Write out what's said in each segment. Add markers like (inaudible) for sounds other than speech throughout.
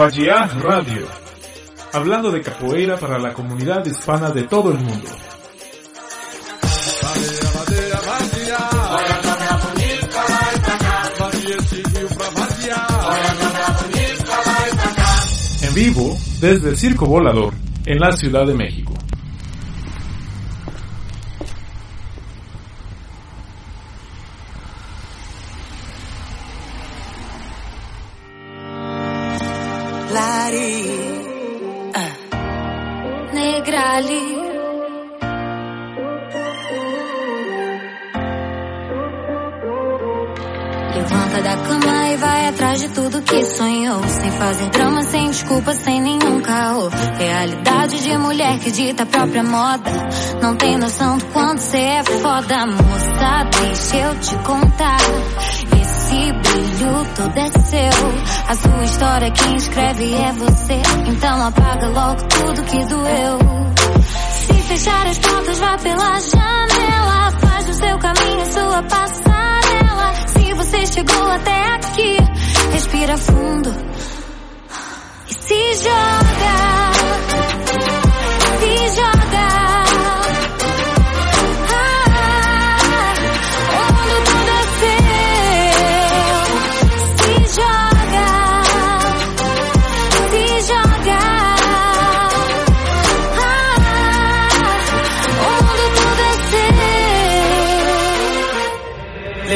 Vajiá Radio, hablando de capoeira para la comunidad hispana de todo el mundo. En vivo, desde el Circo Volador, en la Ciudad de México. Desculpa, sem nenhum caô. Realidade de mulher que dita a própria moda. Não tem noção do quanto cê é foda, moça. Deixa eu te contar. Esse brilho todo é seu. A sua história quem escreve é você. Então apaga logo tudo que doeu. Se fechar as portas, vá pela janela. Faz o seu caminho, sua passarela. Se você chegou até aqui respira fundo e se joga. Se joga.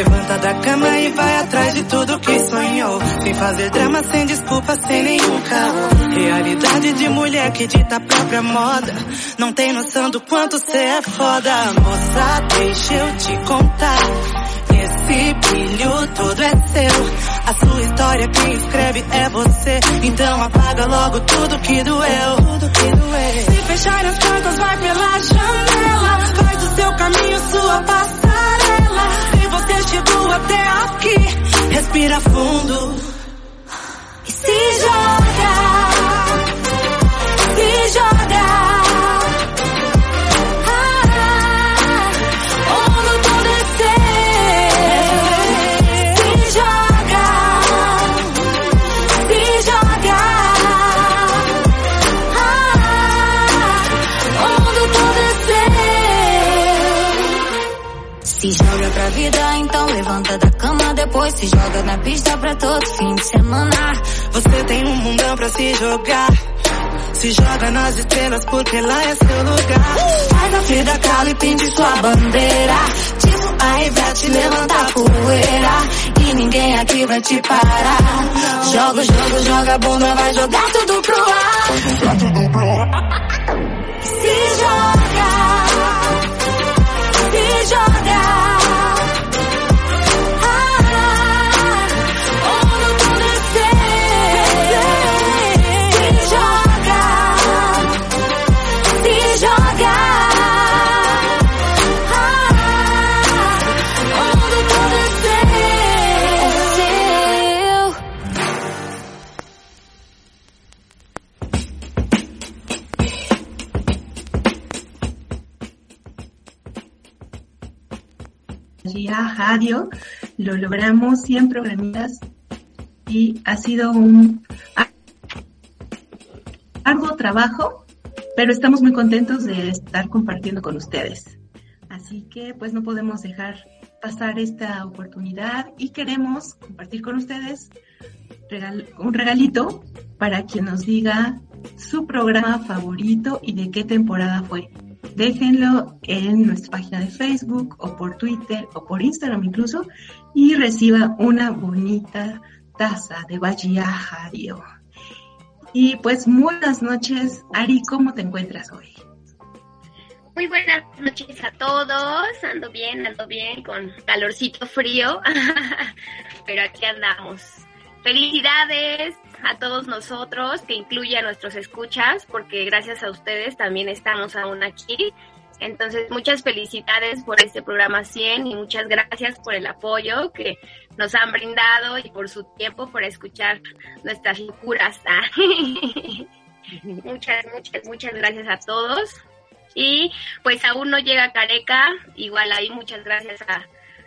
Da cama e vai atrás de tudo que sonhou. Sem fazer drama, sem desculpa, sem nenhum carro. Realidade de mulher que dita a própria moda. Não tem noção do quanto cê é foda. Moça, deixa eu te contar. Esse brilho todo é seu. A sua história quem escreve é você. Então apaga logo tudo que doeu. Tudo que doeu. Se fechar as portas, vai pela janela. Faz o seu caminho, sua passarela você chegou até aqui. Respira fundo e se joga. Se joga. Se joga na pista pra todo fim de semana. Você tem um mundão pra se jogar. Se joga nas estrelas porque lá é seu lugar. Faz a vida cala e pinte sua bandeira. Tipo a Ivete levanta a poeira. E ninguém aqui vai te parar. Joga, joga, joga a bunda, vai jogar tudo pro ar. Se joga. Se joga. Radio, lo logramos 100 programitas y ha sido un arduo trabajo, pero estamos muy contentos de estar compartiendo con ustedes. Así que pues no podemos dejar pasar esta oportunidad y queremos compartir con ustedes un regalito para quien nos diga su programa favorito y de qué temporada fue déjenlo en nuestra página de Facebook o por Twitter o por Instagram incluso y reciba una bonita taza de Bahía Radio. Y pues buenas noches, Ari, ¿cómo te encuentras hoy? Muy buenas noches a todos, ando bien, ando bien, con calorcito frío, (laughs) pero aquí andamos. Felicidades, a todos nosotros, que incluye a nuestros escuchas, porque gracias a ustedes también estamos aún aquí. Entonces, muchas felicidades por este programa 100 y muchas gracias por el apoyo que nos han brindado y por su tiempo por escuchar nuestras locuras. (laughs) muchas, muchas, muchas gracias a todos. Y pues aún no llega Careca, igual ahí muchas gracias a,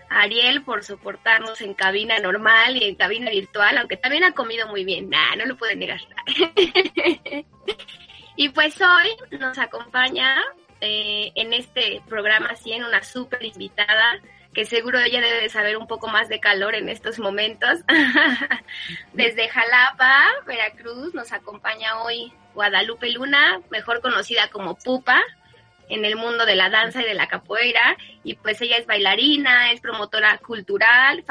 Ariel por soportarnos en cabina normal y en cabina virtual, aunque también ha comido muy bien, nah, no lo pueden negar. (laughs) y pues hoy nos acompaña eh, en este programa 100 una súper invitada que seguro ella debe de saber un poco más de calor en estos momentos. (laughs) Desde Jalapa, Veracruz, nos acompaña hoy Guadalupe Luna, mejor conocida como Pupa en el mundo de la danza y de la capoeira y pues ella es bailarina, es promotora cultural,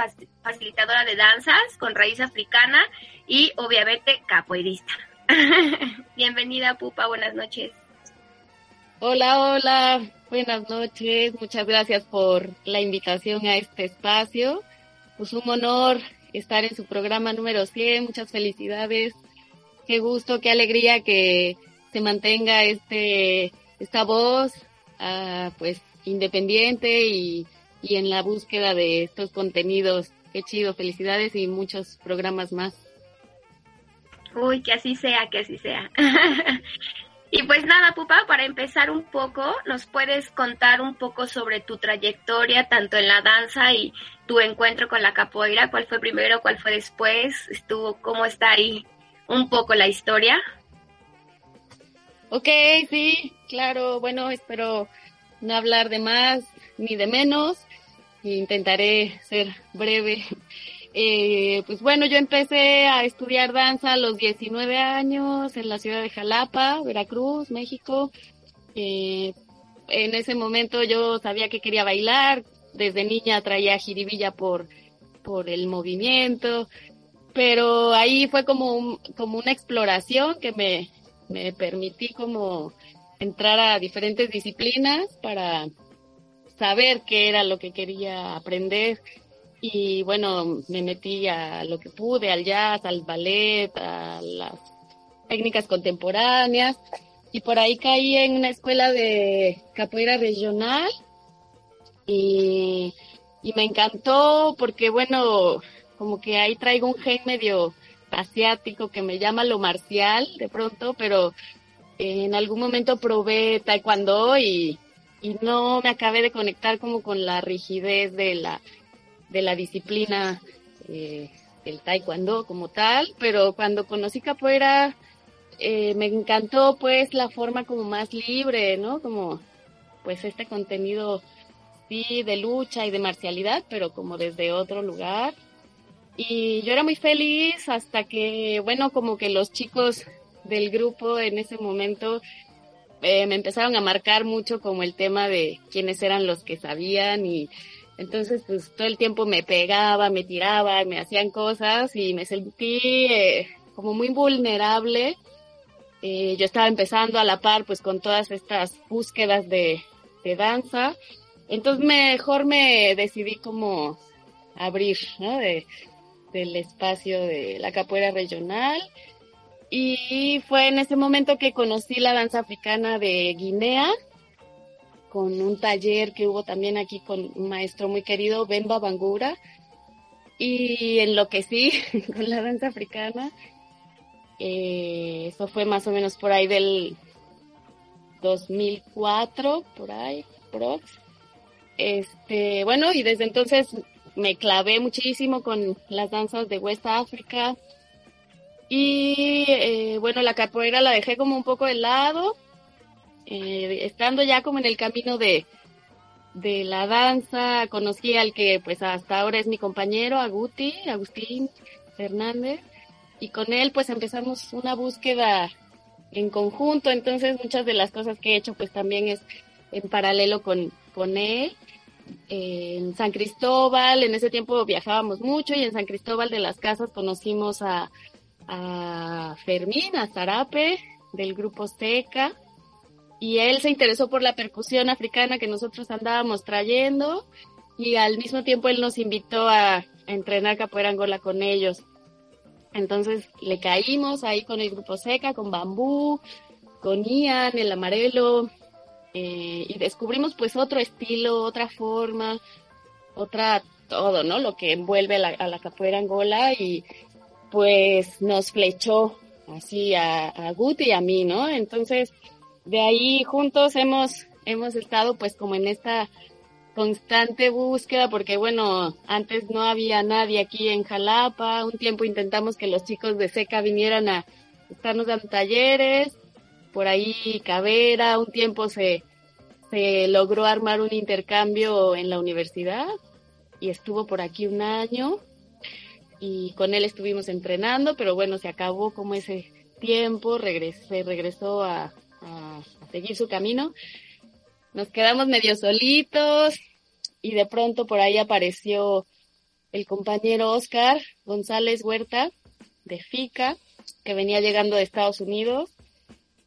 facilitadora de danzas con raíz africana y obviamente capoeirista. (laughs) Bienvenida Pupa, buenas noches. Hola, hola, buenas noches, muchas gracias por la invitación a este espacio. Pues un honor estar en su programa número 100, muchas felicidades, qué gusto, qué alegría que se mantenga este esta voz uh, pues independiente y, y en la búsqueda de estos contenidos. Qué chido, felicidades y muchos programas más. Uy, que así sea, que así sea. (laughs) Y pues nada, Pupa, para empezar un poco, ¿nos puedes contar un poco sobre tu trayectoria, tanto en la danza y tu encuentro con la capoeira? ¿Cuál fue primero, cuál fue después? ¿Estuvo, cómo está ahí un poco la historia? Ok, sí, claro. Bueno, espero no hablar de más ni de menos. Intentaré ser breve. (laughs) Eh, pues bueno, yo empecé a estudiar danza a los 19 años en la ciudad de Jalapa, Veracruz, México. Eh, en ese momento yo sabía que quería bailar. Desde niña traía jiribilla por, por el movimiento. Pero ahí fue como, como una exploración que me, me permití como entrar a diferentes disciplinas para saber qué era lo que quería aprender. Y bueno, me metí a lo que pude, al jazz, al ballet, a las técnicas contemporáneas. Y por ahí caí en una escuela de capoeira regional. Y, y me encantó porque bueno, como que ahí traigo un gen medio asiático que me llama lo marcial de pronto, pero en algún momento probé taekwondo y, y no me acabé de conectar como con la rigidez de la de la disciplina eh, del taekwondo como tal, pero cuando conocí capoeira eh, me encantó pues la forma como más libre, ¿no? Como pues este contenido sí de lucha y de marcialidad, pero como desde otro lugar. Y yo era muy feliz hasta que, bueno, como que los chicos del grupo en ese momento eh, me empezaron a marcar mucho como el tema de quiénes eran los que sabían y entonces, pues todo el tiempo me pegaba, me tiraba, me hacían cosas y me sentí eh, como muy vulnerable. Eh, yo estaba empezando a la par, pues con todas estas búsquedas de, de danza. Entonces, mejor me decidí como abrir, ¿no? De, del espacio de la capoeira regional. Y fue en ese momento que conocí la danza africana de Guinea, con un taller que hubo también aquí con un maestro muy querido, Bemba Bangura, y enloquecí (laughs) con la danza africana. Eh, eso fue más o menos por ahí del 2004, por ahí, prox. Este, bueno, y desde entonces me clavé muchísimo con las danzas de West África. Y eh, bueno, la capoeira la dejé como un poco de lado eh, estando ya como en el camino de, de la danza, conocí al que pues hasta ahora es mi compañero, Aguti, Agustín Fernández, y con él pues empezamos una búsqueda en conjunto, entonces muchas de las cosas que he hecho pues también es en paralelo con, con él. En San Cristóbal, en ese tiempo viajábamos mucho y en San Cristóbal de las Casas conocimos a, a Fermín, a Zarape, del grupo Seca, y él se interesó por la percusión africana que nosotros andábamos trayendo y al mismo tiempo él nos invitó a, entrenar capoeira angola con ellos. Entonces le caímos ahí con el grupo Seca, con Bambú, con Ian, el Amarelo, eh, y descubrimos pues otro estilo, otra forma, otra todo, ¿no? Lo que envuelve a la capoeira angola y pues nos flechó así a, a Guti y a mí, ¿no? Entonces de ahí juntos hemos, hemos estado pues como en esta constante búsqueda porque bueno, antes no había nadie aquí en Jalapa, un tiempo intentamos que los chicos de SECA vinieran a estarnos dando talleres, por ahí Cavera, un tiempo se, se logró armar un intercambio en la universidad y estuvo por aquí un año y con él estuvimos entrenando, pero bueno, se acabó como ese tiempo, regresé, regresó a, a seguir su camino. Nos quedamos medio solitos y de pronto por ahí apareció el compañero Oscar González Huerta de FICA, que venía llegando de Estados Unidos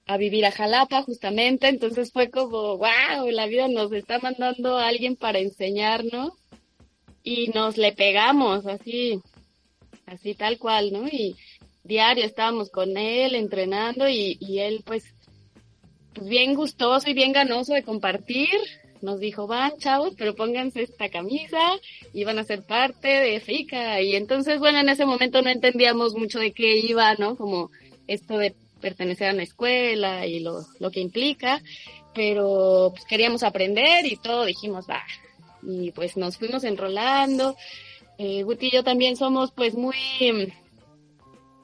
a vivir a Jalapa justamente, entonces fue como, wow, la vida nos está mandando a alguien para enseñarnos y nos le pegamos así, así tal cual, ¿no? Y diario estábamos con él entrenando y, y él pues pues bien gustoso y bien ganoso de compartir. Nos dijo, van chavos, pero pónganse esta camisa y van a ser parte de FICA. Y entonces, bueno, en ese momento no entendíamos mucho de qué iba, ¿no? Como esto de pertenecer a una escuela y lo, lo que implica, pero pues queríamos aprender y todo dijimos, va. Y pues nos fuimos enrolando. Eh, Guti y yo también somos pues muy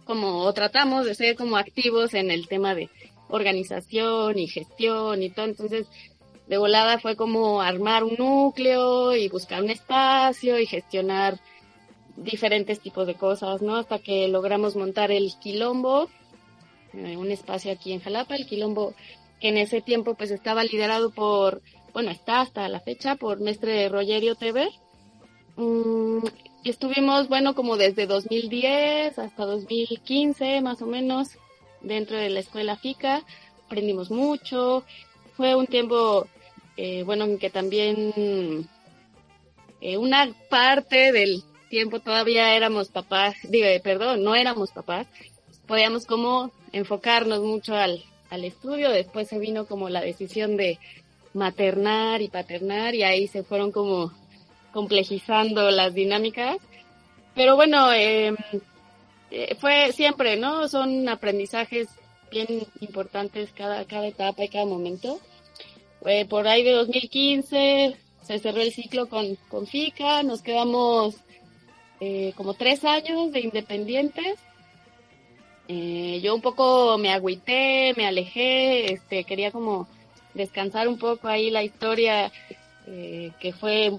como tratamos de ser como activos en el tema de organización y gestión y todo. Entonces, de volada fue como armar un núcleo y buscar un espacio y gestionar diferentes tipos de cosas, ¿no? Hasta que logramos montar el Quilombo, eh, un espacio aquí en Jalapa, el Quilombo que en ese tiempo pues estaba liderado por, bueno, está hasta la fecha por Mestre Rogerio TV. Mm, y estuvimos, bueno, como desde 2010 hasta 2015 más o menos dentro de la escuela FICA, aprendimos mucho, fue un tiempo, eh, bueno, en que también eh, una parte del tiempo todavía éramos papás, digo, perdón, no éramos papás, podíamos como enfocarnos mucho al, al estudio, después se vino como la decisión de maternar y paternar y ahí se fueron como complejizando las dinámicas. Pero bueno, eh, eh, fue siempre, ¿no? Son aprendizajes bien importantes cada, cada etapa y cada momento. Eh, por ahí de 2015 se cerró el ciclo con, con FICA, nos quedamos eh, como tres años de independientes. Yo un poco me agüité, me alejé, este, quería como descansar un poco ahí la historia que fue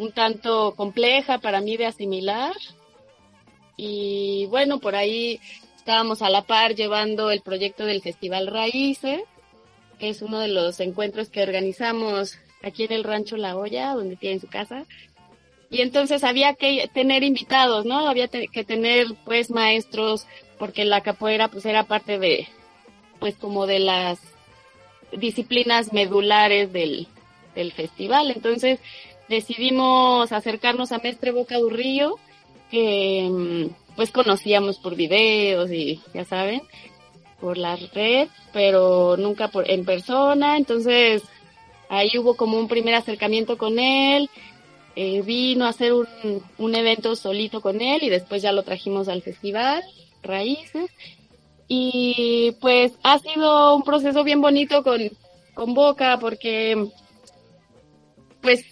un tanto compleja para mí de asimilar, y bueno, por ahí estábamos a la par llevando el proyecto del Festival Raíces, que es uno de los encuentros que organizamos aquí en el Rancho La Olla, donde tienen su casa. Y entonces había que tener invitados, ¿no? Había que tener pues maestros, porque la capoeira pues era parte de, pues como de las disciplinas medulares del, del festival. Entonces decidimos acercarnos a Mestre Boca Durrillo, que mm, pues conocíamos por videos y ya saben, por la red, pero nunca por en persona, entonces ahí hubo como un primer acercamiento con él, eh, vino a hacer un, un evento solito con él y después ya lo trajimos al festival, Raíces, y pues ha sido un proceso bien bonito con, con Boca porque pues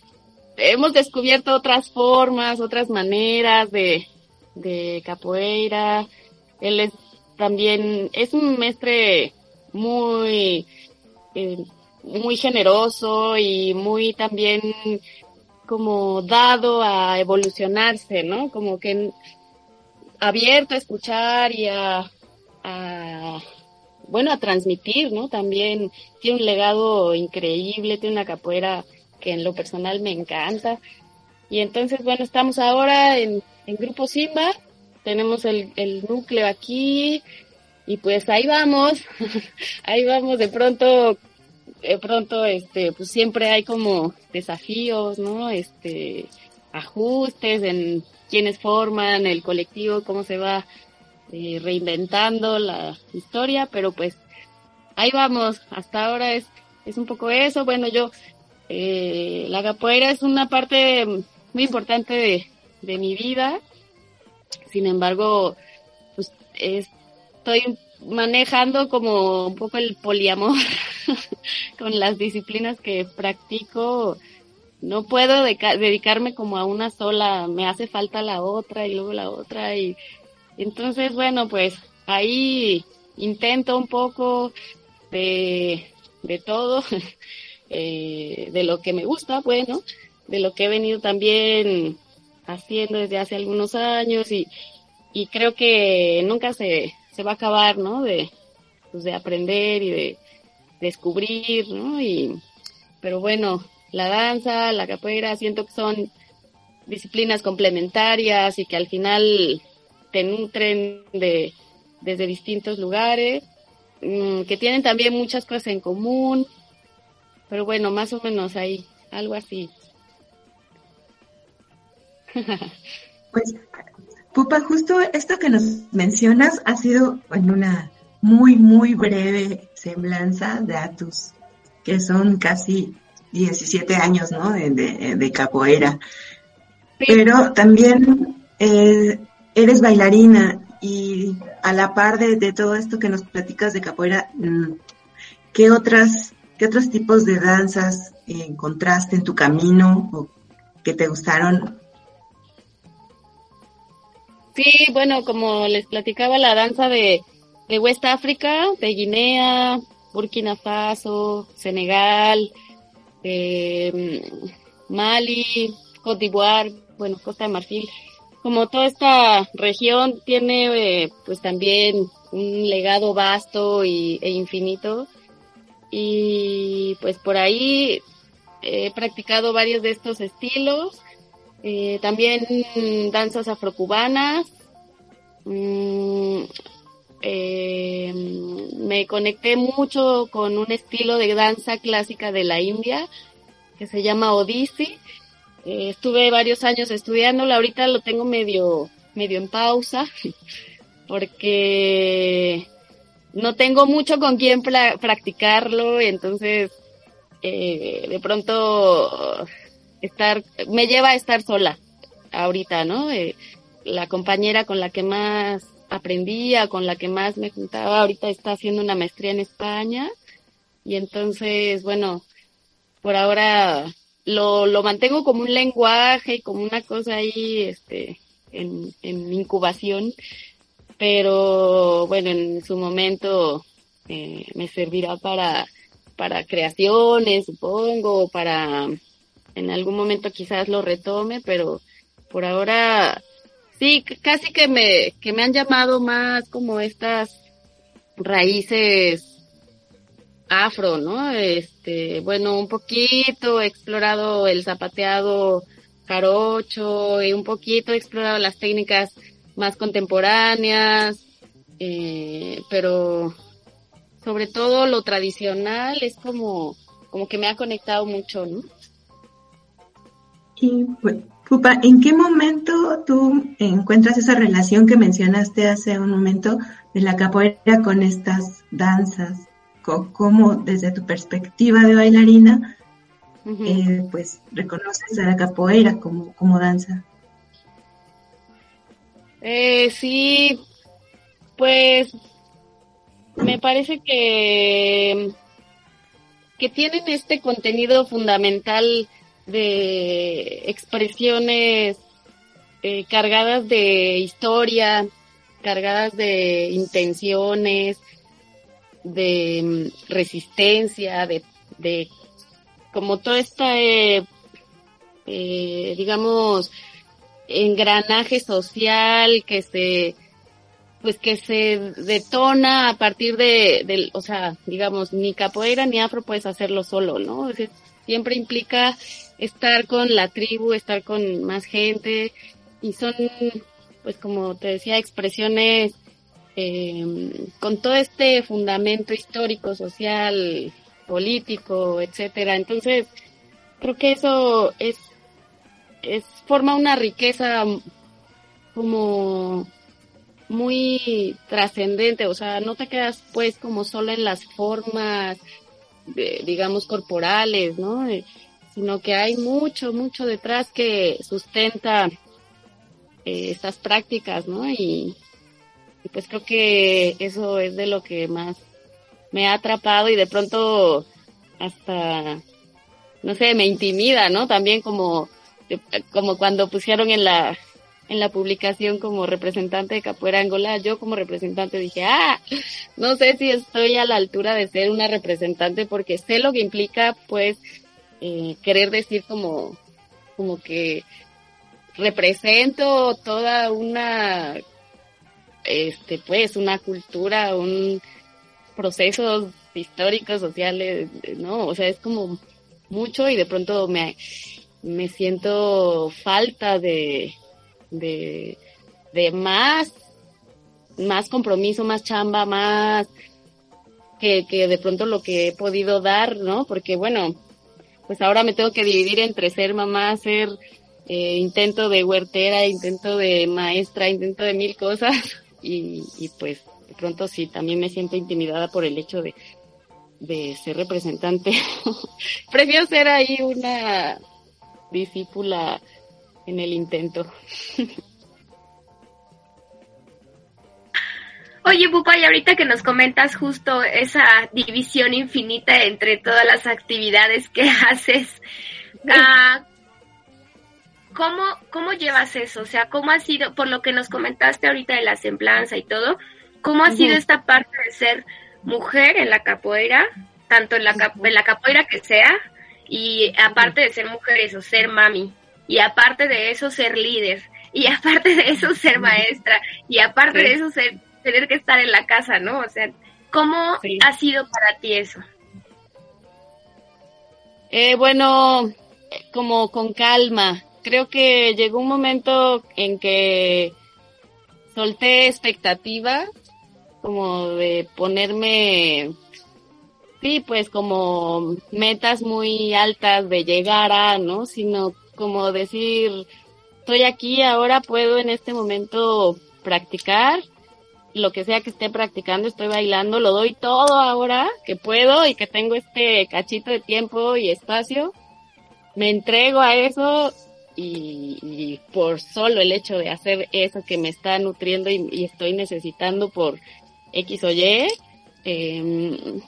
hemos descubierto otras formas, otras maneras de, de capoeira. Él es también, es un maestre muy, eh, muy generoso y muy también como dado a evolucionarse, ¿no? Como que abierto a escuchar y a, a bueno, a transmitir, ¿no? También tiene un legado increíble, tiene una capoeira que en lo personal me encanta. Y entonces, bueno, estamos ahora en, en Grupo Simba, tenemos el, el núcleo aquí y pues ahí vamos, (laughs) ahí vamos, de pronto, de pronto, este, pues siempre hay como desafíos, ¿no? Este, ajustes en quiénes forman el colectivo, cómo se va eh, reinventando la historia, pero pues ahí vamos, hasta ahora es, es un poco eso, bueno, yo eh, la capoeira es una parte muy importante de, de mi vida. Sin embargo, pues estoy manejando como un poco el poliamor (laughs) con las disciplinas que practico. No puedo dedicarme como a una sola, me hace falta la otra y luego la otra y entonces bueno pues ahí intento un poco de, de todo, (laughs) eh, de lo que me gusta, bueno, de lo que he venido también haciendo desde hace algunos años y, y creo que nunca se, se va a acabar, ¿no? De, pues de aprender y de descubrir, ¿no? Y, pero bueno, la danza, la capoeira, siento que son disciplinas complementarias y que al final te nutren de, desde distintos lugares, mm, que tienen también muchas cosas en común, pero bueno, más o menos ahí, algo así. (laughs) Pues, Pupa, justo esto que nos mencionas ha sido en una muy, muy breve semblanza de Atus, que son casi 17 años, ¿no? De, capoeira. Pero también eh, eres bailarina y a la par de, todo esto que nos platicas de capoeira, mm, ¿qué otras, qué otros tipos de danzas encontraste en tu camino o que te gustaron? Sí, bueno, como les platicaba, la danza de, de West África, de Guinea, Burkina Faso, Senegal, eh, Mali, Cote d'Ivoire, bueno, Costa de Marfil, como toda esta región tiene eh, pues también un legado vasto y, e infinito. Y pues por ahí he practicado varios de estos estilos, eh, también danzas afrocubanas, mm, eh, me conecté mucho con un estilo de danza clásica de la India que se llama Odissi eh, estuve varios años estudiándolo, ahorita lo tengo medio, medio en pausa, (laughs) porque no tengo mucho con quién practicarlo, entonces eh, de pronto estar, me lleva a estar sola ahorita, ¿no? La compañera con la que más aprendía, con la que más me juntaba, ahorita está haciendo una maestría en España, y entonces, bueno, por ahora lo, lo mantengo como un lenguaje y como una cosa ahí, este, en, en incubación, pero bueno, en su momento eh, me servirá para, para creaciones, supongo, para en algún momento quizás lo retome, pero por ahora sí, casi que me, que me han llamado más como estas raíces afro, ¿no? Este, bueno, un poquito he explorado el zapateado carocho y un poquito he explorado las técnicas más contemporáneas, eh, pero sobre todo lo tradicional es como, como que me ha conectado mucho, ¿no? Y, Pupa, ¿en qué momento tú encuentras esa relación que mencionaste hace un momento de la capoeira con estas danzas? cómo desde tu perspectiva de bailarina, eh, pues reconoces a la capoeira como, como danza. Eh, sí, pues me parece que, que tienen este contenido fundamental de expresiones eh, cargadas de historia, cargadas de intenciones, de mm, resistencia, de, de como todo este, eh, digamos, engranaje social que se, pues que se detona a partir de, del, o sea, digamos, ni capoeira ni afro puedes hacerlo solo, ¿no? siempre implica estar con la tribu, estar con más gente y son, pues como te decía, expresiones eh, con todo este fundamento histórico, social, político, etcétera. Entonces, creo que eso es, es forma una riqueza como muy trascendente, o sea, no te quedas pues como solo en las formas, digamos, corporales, ¿no? Eh, sino que hay mucho, mucho detrás que sustenta eh, estas prácticas, ¿no? Y, y pues creo que eso es de lo que más me ha atrapado y de pronto hasta no sé, me intimida, ¿no? También como, como cuando pusieron en la, en la publicación como representante de Capoeira Angola, yo como representante dije, ah, no sé si estoy a la altura de ser una representante porque sé lo que implica, pues, eh, querer decir como, como que represento toda una, este, pues, una cultura, un procesos históricos, sociales, ¿no? O sea, es como mucho y de pronto me, me siento falta de, de, de más, más compromiso, más chamba, más que, que de pronto lo que he podido dar, ¿no? Porque bueno, pues ahora me tengo que dividir entre ser mamá, ser eh, intento de huertera, intento de maestra, intento de mil cosas (laughs) y, y pues de pronto sí, también me siento intimidada por el hecho de, de ser representante. (laughs) Prefiero ser ahí una discípula en el intento. Oye, y ahorita que nos comentas justo esa división infinita entre todas las actividades que (laughs) haces, ah, ¿cómo, ¿cómo llevas eso? O sea, ¿cómo ha sido, por lo que nos comentaste ahorita de la semblanza y todo, cómo ha sido esta parte de ser mujer en la capoeira, tanto en la, en la capoeira que sea, y aparte de ser mujer, eso, ser mami, y aparte de eso, ser líder, y (laughs) aparte de eso, ser maestra, y aparte de eso, ser, tener que estar en la casa, ¿no? O sea, ¿cómo ha sido para ti eso? Eh, bueno, como con calma. Creo que llegó un momento en que solté expectativas, como de ponerme sí, pues como metas muy altas de llegar a, ¿no? Sino como decir, estoy aquí, ahora puedo en este momento practicar lo que sea que esté practicando, estoy bailando, lo doy todo ahora que puedo y que tengo este cachito de tiempo y espacio. Me entrego a eso y, por solo el hecho de hacer eso que me está nutriendo y, estoy necesitando por X o Y, eh,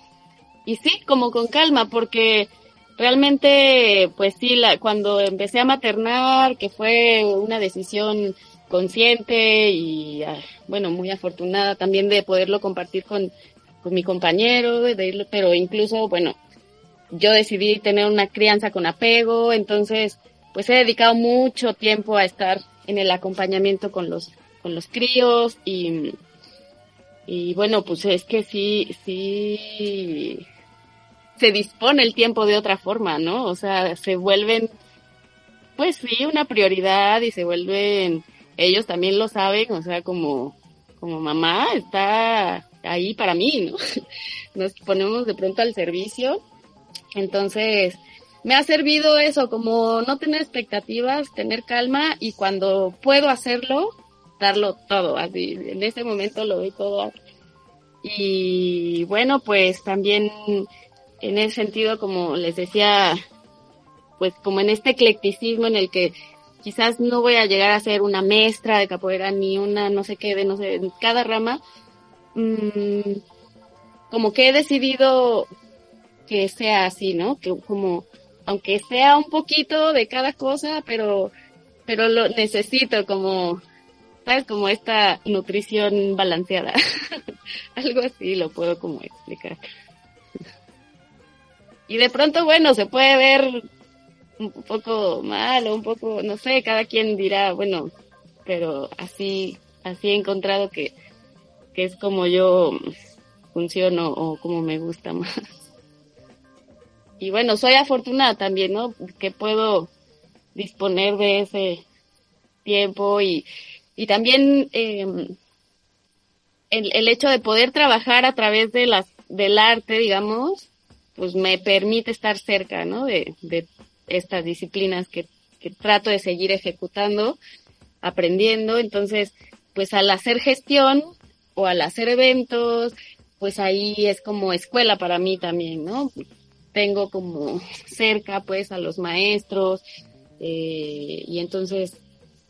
y sí, como con calma, porque realmente, pues sí, la, cuando empecé a maternar, que fue una decisión consciente y, ah, bueno, muy afortunada también de poderlo compartir con, con mi compañero, de pero incluso, bueno, yo decidí tener una crianza con apego, entonces, pues he dedicado mucho tiempo a estar en el acompañamiento con los, con los críos y, y bueno, pues es que sí, sí, se dispone el tiempo de otra forma, ¿no? O sea, se vuelven, pues sí, una prioridad y se vuelven, ellos también lo saben, o sea, como, como mamá está ahí para mí, ¿no? (laughs) Nos ponemos de pronto al servicio. Entonces, me ha servido eso, como no tener expectativas, tener calma y cuando puedo hacerlo, darlo todo, así, en ese momento lo doy todo. Y bueno, pues también en ese sentido, como les decía, pues como en este eclecticismo en el que quizás no voy a llegar a ser una maestra de capoeira ni una no sé qué de no sé, en cada rama, mmm, como que he decidido que sea así, ¿no? Que como, aunque sea un poquito de cada cosa, pero, pero lo necesito como, ¿sabes? Como esta nutrición balanceada. (laughs) Algo así lo puedo como explicar. Y de pronto, bueno, se puede ver un poco mal o un poco, no sé, cada quien dirá, bueno, pero así, así he encontrado que, que es como yo funciono o como me gusta (laughs) más. Y bueno, soy afortunada también, ¿no? Que puedo disponer de ese tiempo y, y también eh, el, el hecho de poder trabajar a través de las, del arte, digamos, pues me permite estar cerca, ¿no? De, estas disciplinas que, que trato de seguir ejecutando, aprendiendo. Entonces, pues al hacer gestión o al hacer eventos, pues ahí es como escuela para mí también, ¿no? Tengo como cerca pues a los maestros eh, y entonces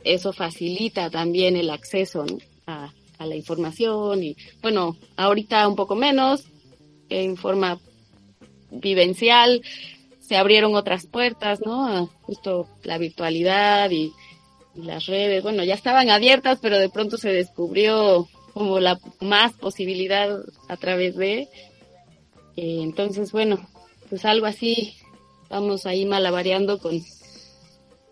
eso facilita también el acceso a, a, la información y bueno, ahorita un poco menos en forma vivencial, se abrieron otras puertas, ¿no? Justo la virtualidad y, las redes, bueno, ya estaban abiertas, pero de pronto se descubrió como la más posibilidad a través de, eh, entonces, bueno, pues algo así, vamos ahí malabareando con,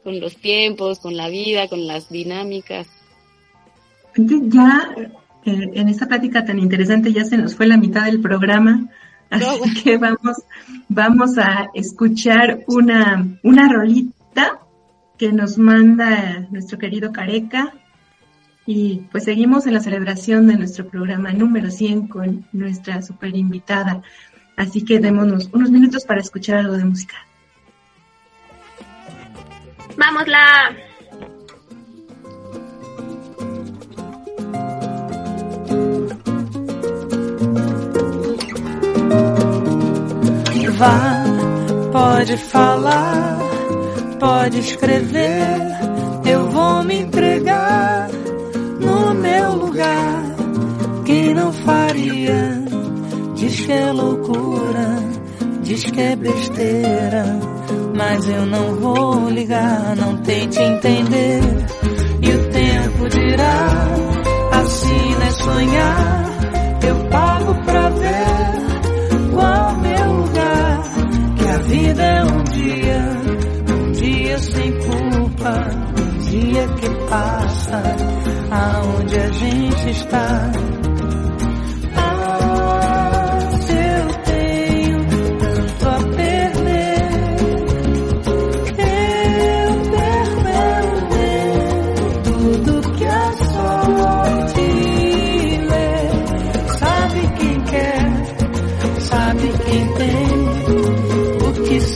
con los tiempos, con la vida, con las dinámicas. Ya eh, en esta plática tan interesante ya se nos fue la mitad del programa. Así (laughs) que vamos, vamos a escuchar una, una rolita que nos manda nuestro querido Careca. Y pues seguimos en la celebración de nuestro programa número 100 con nuestra super invitada. Así que démonos unos minutos para escuchar algo de música. ¡Vámosla! Vá, pode falar, pode escrever, eu vou me entregar no meu lugar. Quem não faria, diz que é loucura, diz que é besteira, mas eu não vou ligar, não tente entender. E o tempo dirá, assim é sonhar, eu pago pra vida é um dia, um dia sem culpa, um dia que passa, aonde a gente está.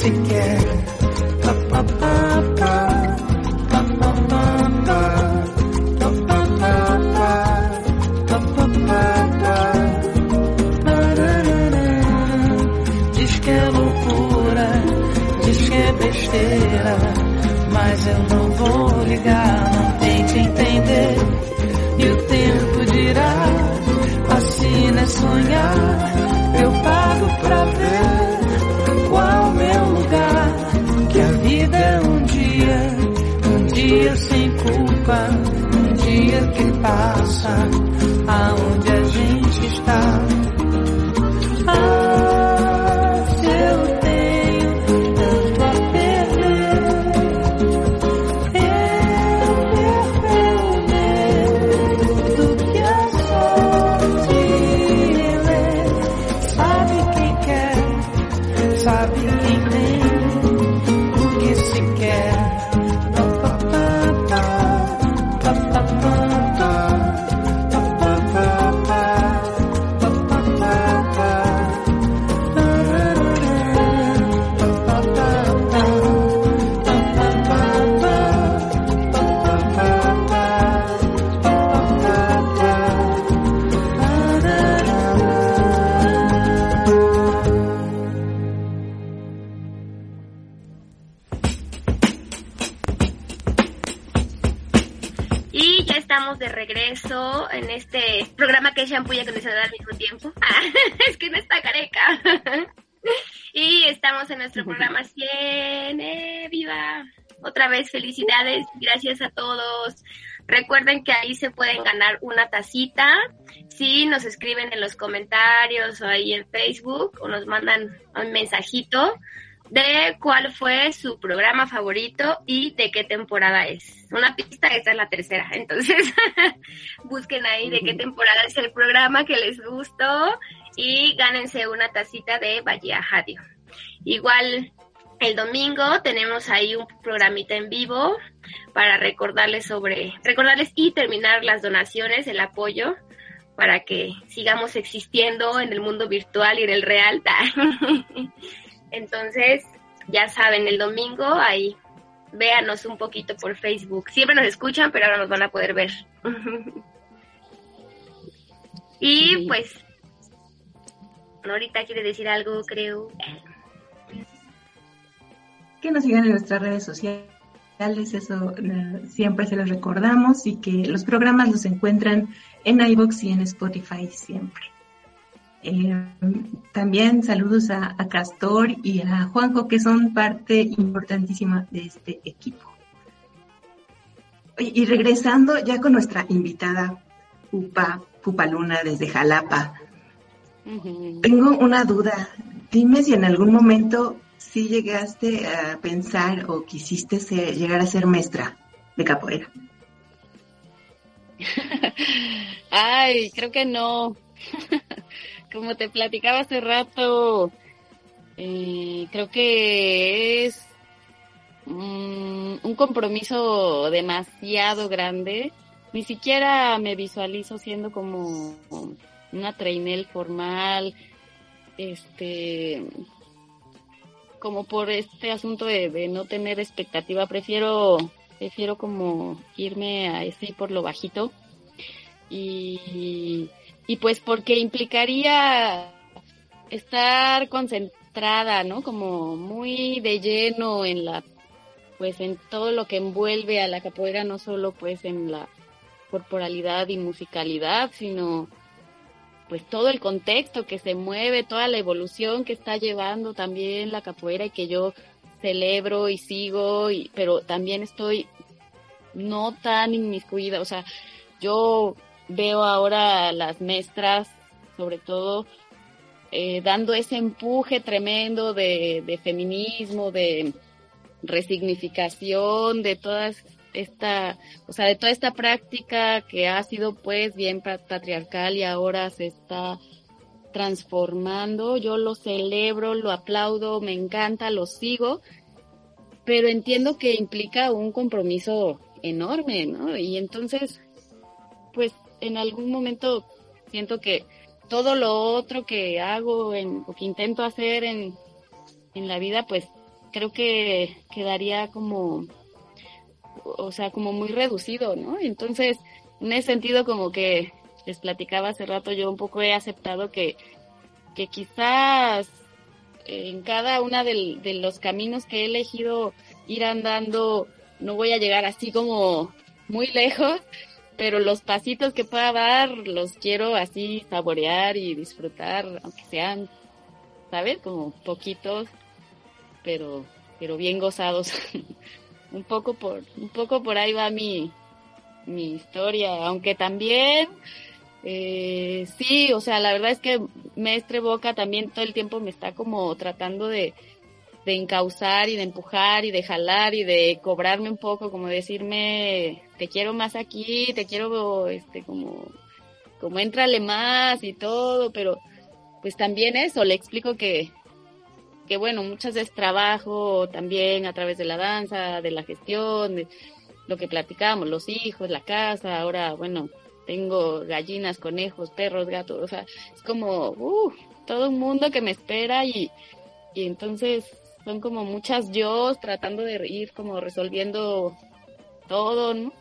again. Felicidades, gracias a todos. Recuerden que ahí se pueden ganar una tacita. Si nos escriben en los comentarios o ahí en Facebook o nos mandan un mensajito de cuál fue su programa favorito y de qué temporada es. Una pista, esta es la tercera. (laughs) Entonces, busquen ahí de qué temporada es el programa que les gustó y gánense una tacita de Valle Radio. Igual el domingo tenemos ahí un programita en vivo para recordarles sobre, recordarles y terminar las donaciones, el apoyo para que sigamos existiendo en el mundo virtual y en el real. (laughs) Entonces, ya saben, el domingo ahí véanos un poquito por Facebook. Siempre nos escuchan, pero ahora nos van a poder ver. (laughs) y pues, ahorita quiere decir algo, creo que nos sigan en nuestras redes sociales, eso eh, siempre se los recordamos y que los programas los encuentran en iBox y en Spotify siempre. Eh, también saludos a, Castor y a Juanjo, que son parte importantísima de este equipo. Y, regresando ya con nuestra invitada, Pupa, Pupa Luna desde Jalapa. Tengo una duda. Dime si en algún momento sí llegaste a pensar o quisiste llegar a ser maestra de capoeira. (laughs) Ay, creo que no. (laughs) Como te platicaba hace rato, eh, creo que es un compromiso demasiado grande. Ni siquiera me visualizo siendo como una trainel formal, este, como por este asunto de, no tener expectativa, prefiero, prefiero como irme a ese por lo bajito y, y pues porque implicaría estar concentrada, ¿no? Como muy de lleno en la, pues en todo lo que envuelve a la capoeira, no solo pues en la corporalidad y musicalidad, sino pues todo el contexto que se mueve, toda la evolución que está llevando también la capoeira y que yo celebro y sigo, y, pero también estoy no tan inmiscuida, o sea, yo veo ahora las maestras, sobre todo, eh, dando ese empuje tremendo de feminismo, de resignificación, de todas esta, o sea, de toda esta práctica que ha sido pues bien patriarcal y ahora se está transformando, yo lo celebro, lo aplaudo, me encanta, lo sigo, pero entiendo que implica un compromiso enorme, ¿no? Y entonces, pues en algún momento siento que todo lo otro que hago o que intento hacer en, en la vida, pues creo que quedaría como o sea, como muy reducido, ¿no? Entonces, en ese sentido, como que les platicaba hace rato, yo un poco he aceptado que, que quizás en cada uno de, de los caminos que he elegido ir andando, no voy a llegar así como muy lejos, pero los pasitos que pueda dar los quiero así saborear y disfrutar, aunque sean, ¿sabes? Como poquitos, pero, pero bien gozados. (laughs) un poco por, un poco por ahí va mi, mi historia, aunque también, eh, sí, o sea, la verdad es que Mestre Boca también todo el tiempo me está como tratando de, de encauzar y de empujar y de jalar y de cobrarme un poco, como decirme, te quiero más aquí, te quiero, este, como, como entrale más y todo, pero pues también eso, le explico que, que bueno, muchas veces trabajo también a través de la danza, de la gestión, de lo que platicamos, los hijos, la casa, ahora, bueno, tengo gallinas, conejos, perros, gatos, o sea, es como, todo un mundo que me espera y, y entonces son como muchas yo tratando de ir como resolviendo todo, ¿no?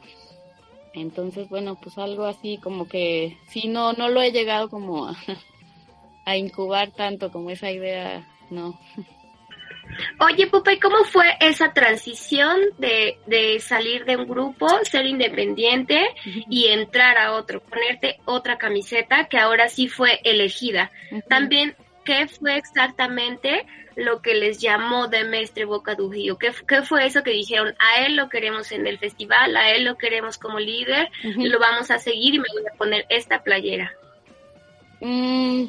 Entonces, bueno, pues algo así como que sí, no, no lo he llegado como a, (laughs) a incubar tanto como esa idea no. Oye, Pupe, ¿cómo fue esa transición de, de salir de un grupo, ser independiente y entrar a otro, ponerte otra camiseta que ahora sí fue elegida? También, ¿qué fue exactamente lo que les llamó de Mestre Boca du ¿Qué, ¿Qué, fue eso que dijeron? A él lo queremos en el festival, a él lo queremos como líder, lo vamos a seguir y me voy a poner esta playera. Mm,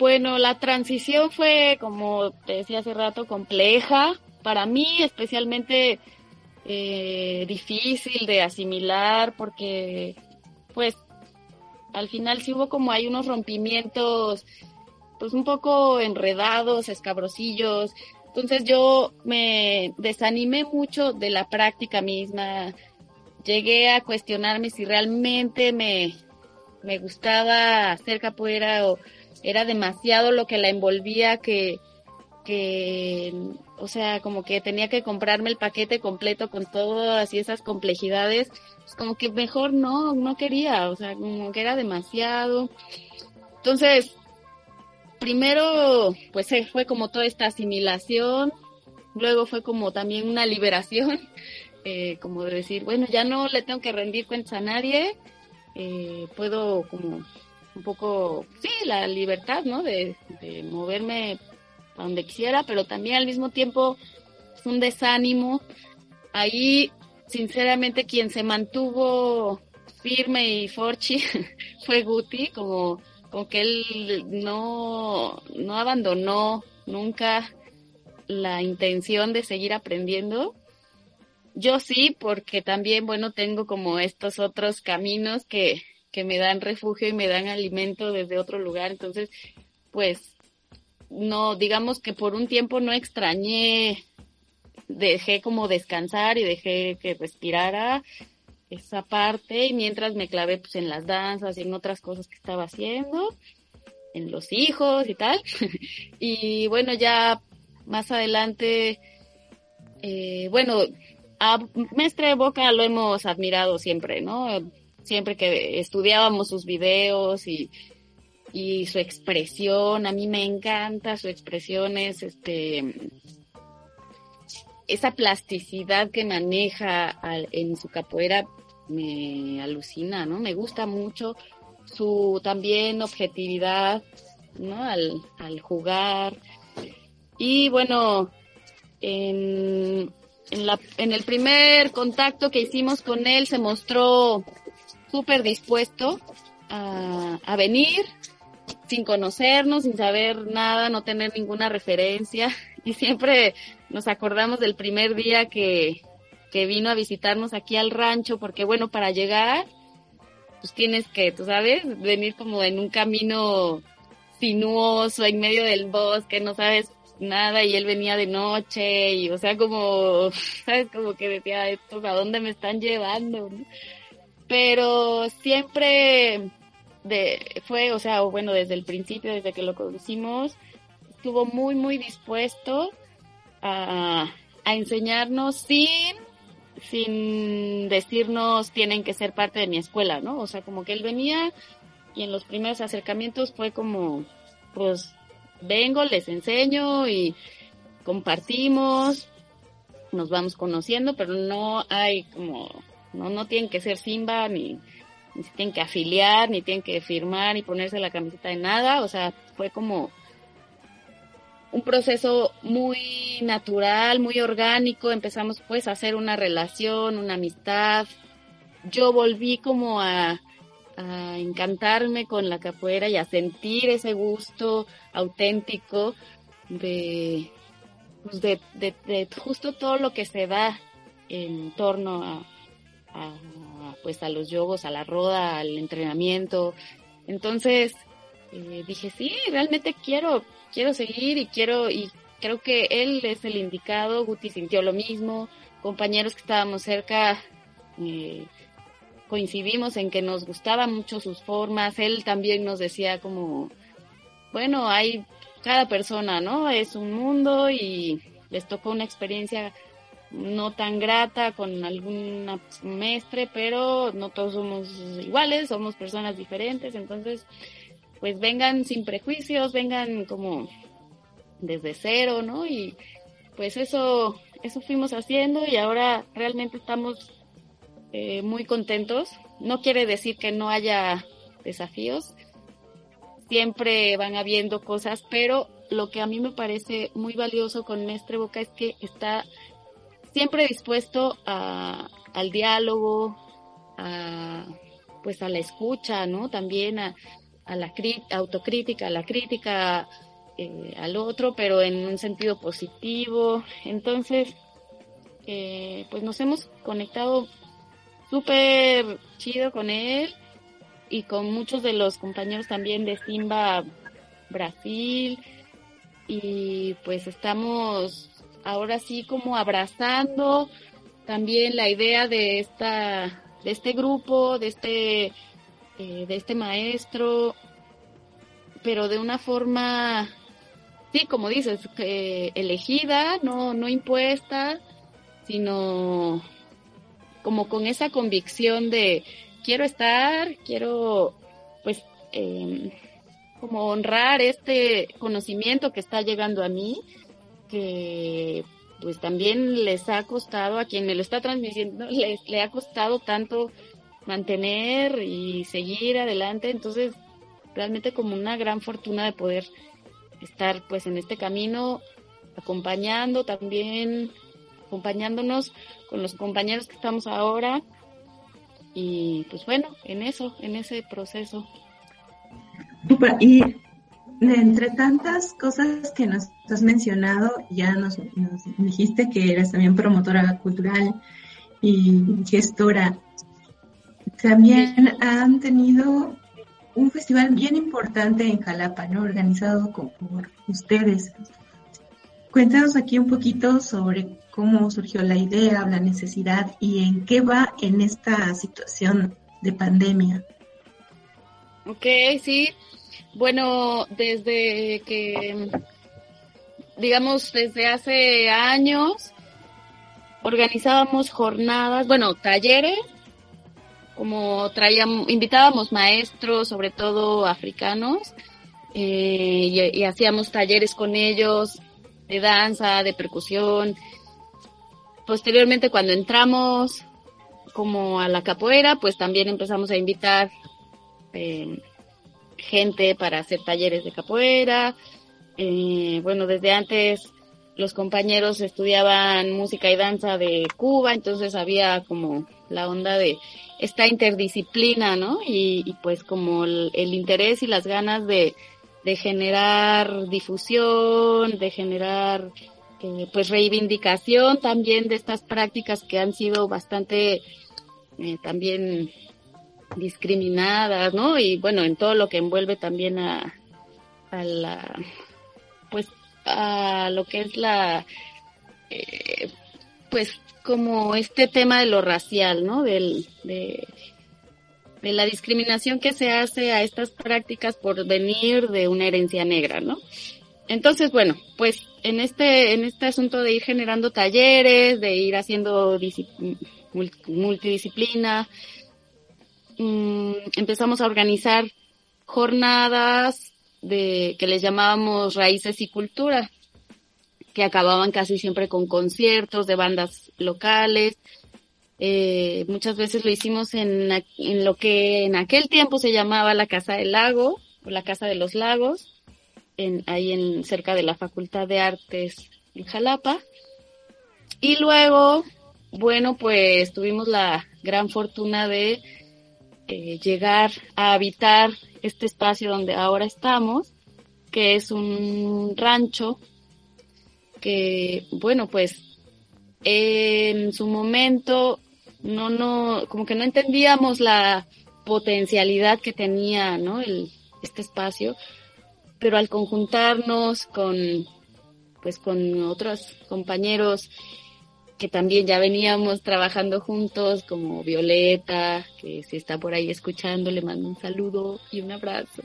bueno, la transición fue, como te decía hace rato, compleja. Para mí, especialmente eh, difícil de asimilar porque, pues, al final sí hubo como hay unos rompimientos, pues un poco enredados, escabrosillos. Entonces yo me desanimé mucho de la práctica misma. Llegué a cuestionarme si realmente me, me gustaba hacer capoeira o era demasiado lo que la envolvía que, que, o sea, como que tenía que comprarme el paquete completo con todas y esas complejidades, pues como que mejor no, no quería, o sea, como que era demasiado. Entonces, primero, pues fue como toda esta asimilación, luego fue como también una liberación, (laughs) eh, como de decir, bueno, ya no le tengo que rendir cuentas a nadie, eh, puedo como un poco, sí, la libertad, ¿no? De, moverme a donde quisiera, pero también al mismo tiempo es un desánimo. Ahí, sinceramente, quien se mantuvo firme y forchi (laughs) fue Guti, como, como que él no, no abandonó nunca la intención de seguir aprendiendo. Yo sí, porque también, bueno, tengo como estos otros caminos que, que me dan refugio y me dan alimento desde otro lugar. Entonces, pues, no, digamos que por un tiempo no extrañé, dejé como descansar y dejé que respirara esa parte y mientras me clavé pues en las danzas y en otras cosas que estaba haciendo, en los hijos y tal. (laughs) y bueno, ya más adelante, eh, bueno, a Mestre Boca lo hemos admirado siempre, ¿no? Siempre que estudiábamos sus videos y, y su expresión, a mí me encanta su expresión, es este esa plasticidad que maneja en su capoeira me alucina, ¿no? Me gusta mucho su también objetividad, ¿no? Al, al jugar. Y bueno, en, en, la, en el primer contacto que hicimos con él se mostró súper dispuesto a, a venir sin conocernos, sin saber nada, no tener ninguna referencia. (laughs) Y siempre nos acordamos del primer día que, que vino a visitarnos aquí al rancho, porque bueno, para llegar, pues tienes que, tú sabes, venir como en un camino sinuoso en medio del bosque, no sabes nada y él venía de noche y o sea como (laughs) sabes como que decía esto a dónde me están llevando pero siempre de fue o sea bueno desde el principio desde que lo conocimos estuvo muy muy dispuesto a, a enseñarnos sin sin decirnos tienen que ser parte de mi escuela, ¿no? O sea, como que él venía y en los primeros acercamientos fue como, pues vengo, les enseño y compartimos, nos vamos conociendo, pero no hay como, no, no tienen que ser Simba, ni, ni se tienen que afiliar, ni tienen que firmar, ni ponerse la camiseta de nada, o sea, fue como un proceso muy natural, muy orgánico, empezamos pues a hacer una relación, una amistad. Yo volví como a, a encantarme con la capoeira y a sentir ese gusto auténtico de, pues de, de, de, justo todo lo que se da en torno a, a, pues a los yogos, a la roda, al entrenamiento. Entonces eh, dije, sí, realmente quiero quiero seguir y quiero, y creo que él es el indicado, Guti sintió lo mismo, compañeros que estábamos cerca, eh, coincidimos en que nos gustaban mucho sus formas, él también nos decía como, bueno, hay cada persona, ¿no? Es un mundo y les tocó una experiencia no tan grata con algún mestre, pero no todos somos iguales, somos personas diferentes, entonces pues vengan sin prejuicios, vengan como desde cero, ¿no? Y pues eso, eso fuimos haciendo y ahora realmente estamos eh, muy contentos. No quiere decir que no haya desafíos, siempre van habiendo cosas, pero lo que a mí me parece muy valioso con Mestre Boca es que está siempre dispuesto a, al diálogo, a, pues a la escucha, ¿no? También a, a la autocrítica, a la crítica eh, al otro, pero en un sentido positivo. Entonces, eh, pues nos hemos conectado súper chido con él y con muchos de los compañeros también de Simba Brasil y pues estamos ahora sí como abrazando también la idea de esta de este grupo de este eh, de este maestro, pero de una forma, sí, como dices, elegida, no, no impuesta, sino como con esa convicción de quiero estar, quiero pues em, como honrar este conocimiento que está llegando a mí, que pues también les ha costado, a quien me lo está transmitiendo, (laughs) les, le ha costado tanto mantener y seguir adelante. Entonces, realmente como una gran fortuna de poder estar pues en este camino acompañando también acompañándonos con los compañeros que estamos ahora y pues bueno, en eso, en ese proceso. Y entre tantas cosas que nos has mencionado, ya nos, dijiste que eres también promotora cultural y gestora. También han tenido un festival bien importante en Jalapa, ¿no? Organizado por ustedes. Cuéntanos aquí un poquito sobre cómo surgió la idea, la necesidad y en qué va en esta situación de pandemia. Ok, sí. Bueno, desde que, digamos, desde hace años organizábamos jornadas, bueno, talleres, como traíamos, invitábamos maestros, sobre todo africanos, eh, y hacíamos talleres con ellos de danza, de percusión, posteriormente cuando entramos como a la capoeira, pues también empezamos a invitar eh, gente para hacer talleres de capoeira. Eh, bueno, desde antes los compañeros estudiaban música y danza de Cuba, entonces había como la onda de esta interdisciplina, ¿no? Y, pues como el, interés y las ganas de, de generar difusión, de generar eh, pues reivindicación también de estas prácticas que han sido bastante eh, también discriminadas, ¿no? Y bueno, en todo lo que envuelve también a, a la, pues a lo que es la, eh, pues como este tema de lo racial, ¿no? Del, de, de la discriminación que se hace a estas prácticas por venir de una herencia negra, ¿no? Entonces, bueno, pues en este, en este asunto de ir generando talleres, de ir haciendo multidisciplina, mm, empezamos a organizar jornadas de que les llamábamos raíces y cultura, que acababan casi siempre con conciertos de bandas locales. Eh, muchas veces lo hicimos en, en lo que en aquel tiempo se llamaba la Casa del Lago o la Casa de los Lagos ahí en cerca de la Facultad de Artes en Jalapa. Y luego, bueno, pues tuvimos la gran fortuna de eh, llegar a habitar este espacio donde ahora estamos, que es un rancho que, bueno, pues en su momento no, no, como que no entendíamos la potencialidad que tenía, ¿no? El, este espacio, pero al conjuntarnos con, pues con otros compañeros que también ya veníamos trabajando juntos, como Violeta, que si está por ahí escuchando, le mando un saludo y un abrazo.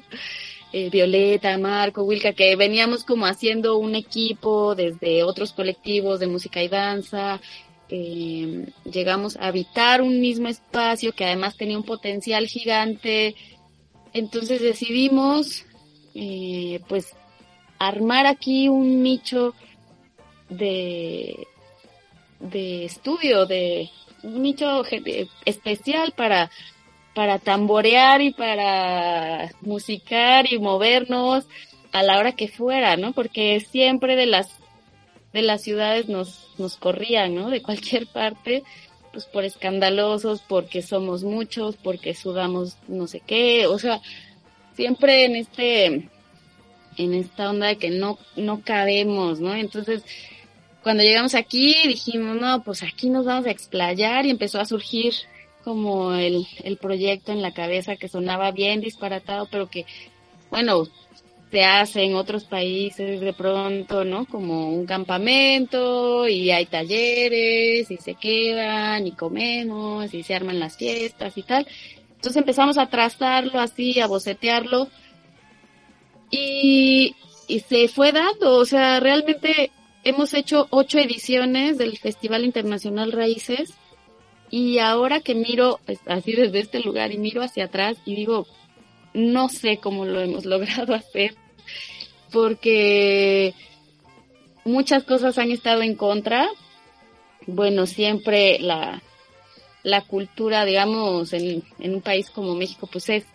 Eh, Violeta, Marco, Wilka, que veníamos como haciendo un equipo desde otros colectivos de música y danza. Eh, llegamos a habitar un mismo espacio que además tenía un potencial gigante. Entonces decidimos eh, pues armar aquí un nicho de, de estudio, de un nicho especial para, para tamborear y para musicar y movernos a la hora que fuera, ¿no? Porque siempre de las de las ciudades nos, nos corrían, ¿no? De cualquier (laughs) parte, pues por escandalosos, porque somos muchos, porque sudamos no sé qué, o sea, siempre en este en esta onda de que no no cabemos, ¿no? Entonces, cuando llegamos aquí dijimos, no, pues aquí nos vamos a explayar y empezó a surgir como el, el proyecto en la cabeza que sonaba bien disparatado, pero que, bueno, se hace en otros países de pronto, ¿no? Como un campamento y hay talleres y se quedan y comemos y se arman las fiestas y tal. Entonces empezamos a trazarlo así, a bocetearlo y, y se fue dando, o sea, realmente hemos hecho ocho ediciones del Festival Internacional Raíces y ahora que miro pues, así desde este lugar y miro hacia atrás y digo, no sé cómo lo hemos (laughs) logrado hacer, porque muchas cosas han estado en contra. Bueno, siempre la, la cultura, digamos, en, en un país como México, pues es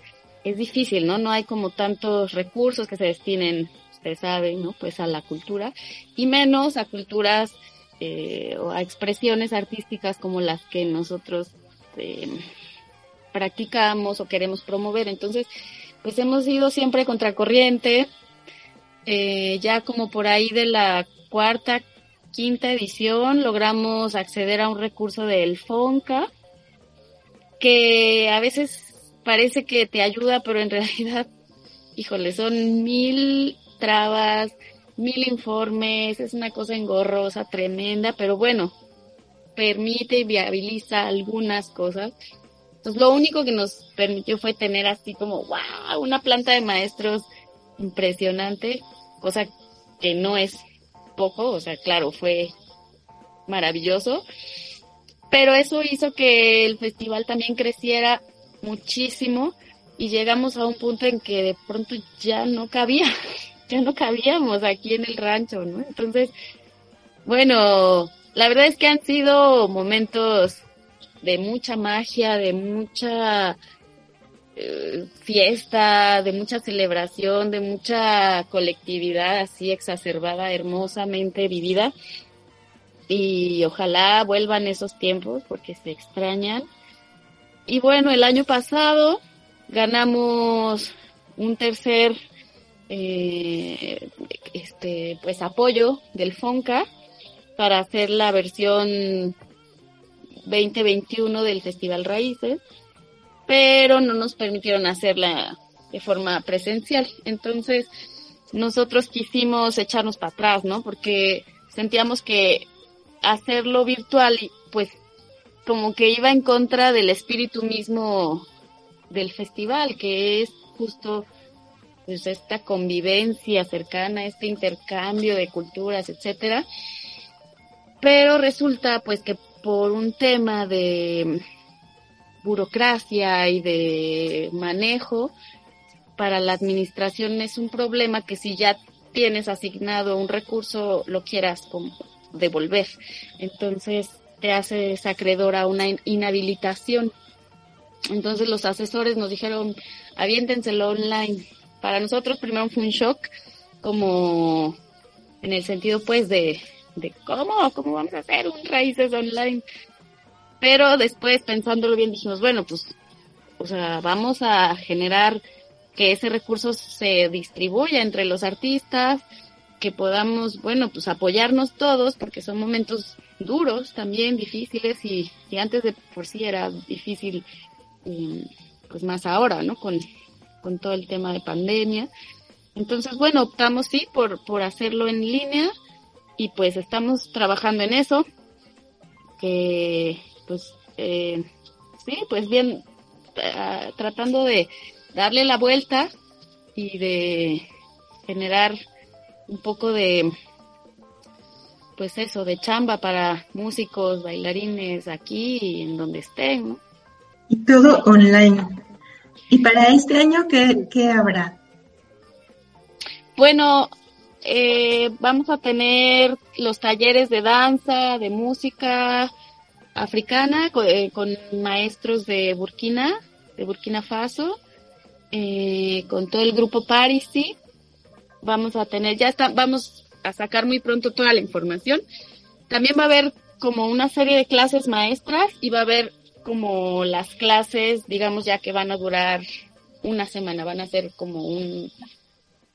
es difícil, ¿no? No hay como tantos recursos que se destinen, usted sabe, ¿no? Pues a la cultura y menos a culturas eh, o a expresiones artísticas como las que nosotros eh, practicamos o queremos promover. Entonces, pues hemos ido siempre contracorriente, eh, ya como por ahí de la cuarta, quinta edición logramos acceder a un recurso del FONCA, que a veces parece que te ayuda, pero en (laughs) realidad, híjole, son mil trabas, mil informes, es una cosa engorrosa, tremenda, pero bueno, permite y viabiliza algunas cosas. Entonces, lo único que nos permitió fue tener así como, wow, una planta de maestros impresionante, cosa que no es poco, o sea, claro, fue maravilloso, pero eso hizo que el festival también creciera muchísimo y llegamos a un punto en que de pronto ya no cabía, ya no cabíamos aquí en el rancho, ¿no? Entonces, bueno, la verdad es que han sido momentos de mucha magia, de mucha eh, fiesta, de mucha celebración, de mucha colectividad así exacerbada, hermosamente vivida. Y ojalá vuelvan esos tiempos porque se extrañan. Y bueno, el año pasado ganamos un tercer eh, este pues apoyo del FONCA para hacer la versión 2021 del Festival Raíces, pero no nos permitieron hacerla de forma presencial. Entonces, nosotros quisimos echarnos para atrás, ¿no? Porque sentíamos que hacerlo virtual, pues como que iba en contra del espíritu mismo del festival, que es justo pues esta convivencia cercana, este intercambio de culturas, etcétera. Pero resulta pues que por un tema de burocracia y de manejo para la administración es un problema que si ya tienes asignado un recurso lo quieras como devolver. Entonces te hace acreedor a una inhabilitación. Entonces los asesores nos dijeron, aviéntenselo online. Para nosotros primero fue un shock, como en el sentido pues de cómo, cómo vamos a hacer un raíces online. Pero después pensándolo bien dijimos, bueno, pues, o sea, vamos a generar que ese recurso se distribuya entre los artistas, que podamos, bueno, pues apoyarnos todos, porque son momentos duros también, difíciles, y, y antes de por sí era difícil, pues más ahora, ¿no? Con todo el tema de pandemia. Entonces, bueno, optamos sí por, por hacerlo en línea y pues estamos trabajando en eso, que pues eh, sí, pues bien, eh, tratando de darle la vuelta y de generar un poco de pues eso, de chamba para músicos, bailarines aquí y en donde estén, Y todo online. ¿Y para este año qué, qué habrá? Bueno, eh, vamos a tener los talleres de danza, de música africana eh, con, maestros de Burkina, de Burkina Faso, eh, con todo el grupo Parisi. Vamos a tener, ya está, vamos a sacar muy pronto toda la información. También va a haber como una serie de clases maestras y va a haber como las clases, digamos ya que van a durar una semana, van a ser como un,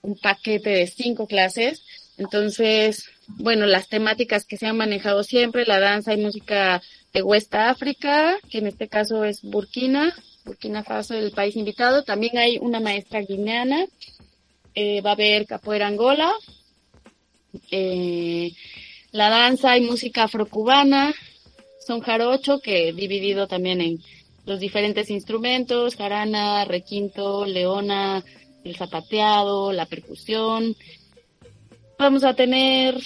un paquete de cinco clases. Entonces, bueno, las temáticas que se han manejado siempre, la danza y música de West África, que en este caso es Burkina, Burkina Faso, el país invitado. También hay una maestra guineana, eh, va a haber capoeira Angola, eh, la danza y música afrocubana, son jarocho, que dividido también en los diferentes instrumentos, jarana, requinto, leona, el zapateado, la percusión. Vamos a tener,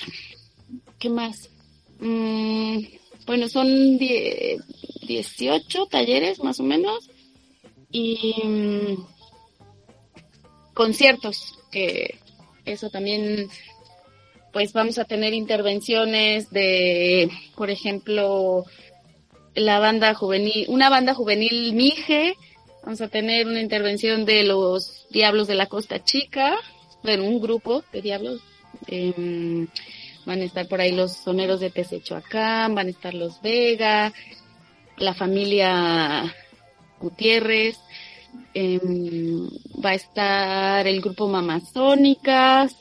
¿qué más? Mm, bueno, son 18 talleres más o menos y mm, conciertos, que eso también, pues vamos a tener intervenciones de, por ejemplo, la banda juvenil, una banda juvenil Mije, Vamos a tener una intervención de los Diablos de la Costa Chica, bueno, un grupo de Diablos. Em, van a estar por ahí los soneros de Tesechoacán, van a estar los Vega, la familia Gutiérrez, em, va a estar el grupo Mamazónicas,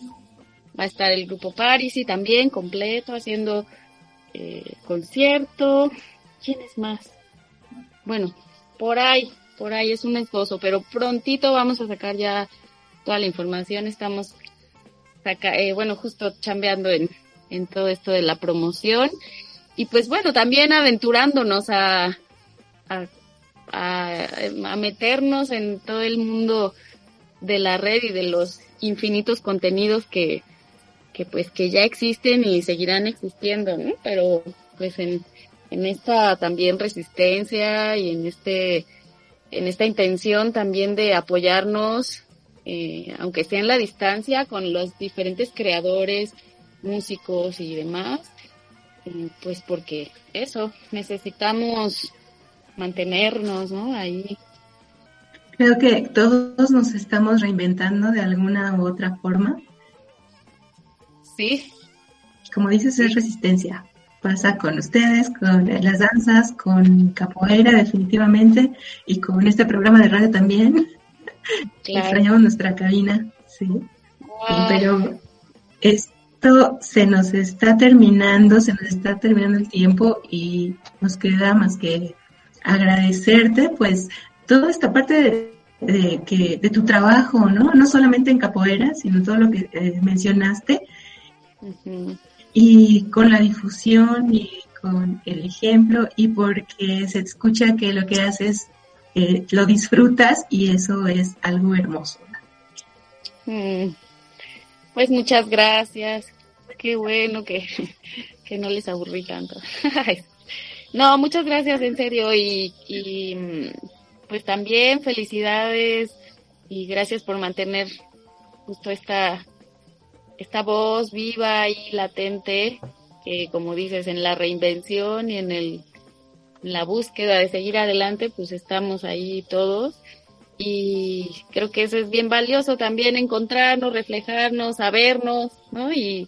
va a estar el grupo Parisi también completo haciendo eh, concierto. ¿Quién es más? Bueno, por ahí, por ahí es un esposo, pero prontito vamos a sacar ya toda la información. Estamos, eh, bueno, justo chambeando en, en todo esto de la promoción. Y pues bueno, también aventurándonos a, a, a, meternos en todo el mundo de la red y de los infinitos contenidos que, que pues que ya existen y seguirán existiendo, ¿no? Pero pues en, en esta también resistencia y en este en esta intención también de apoyarnos eh, aunque sea en la distancia con los diferentes creadores músicos y demás eh, pues porque eso necesitamos mantenernos no ahí. Creo que todos nos estamos reinventando de alguna u otra forma sí. Como dices es resistencia. Pasa con ustedes, con las danzas, con capoeira definitivamente. Y con este programa de radio también. (laughs) Extrañamos nuestra cabina, sí. Pero esto se nos está terminando, se nos está terminando el tiempo y nos queda más que agradecerte pues toda esta parte de, que, de tu trabajo, ¿no? No solamente en capoeira, sino todo lo que eh, mencionaste y con la difusión y con el ejemplo y porque se escucha que lo que haces eh, lo disfrutas y eso es algo hermoso. Mm. Pues muchas gracias. Qué bueno que, (laughs) que no les aburrí tanto. (laughs) no, muchas gracias en serio y, y pues también felicidades y gracias por mantener justo esta esta voz viva y latente, que como dices, en la reinvención y en, el, la búsqueda de seguir adelante, pues estamos ahí todos. Y creo que eso es bien valioso también, encontrarnos, reflejarnos, sabernos, ¿no? Y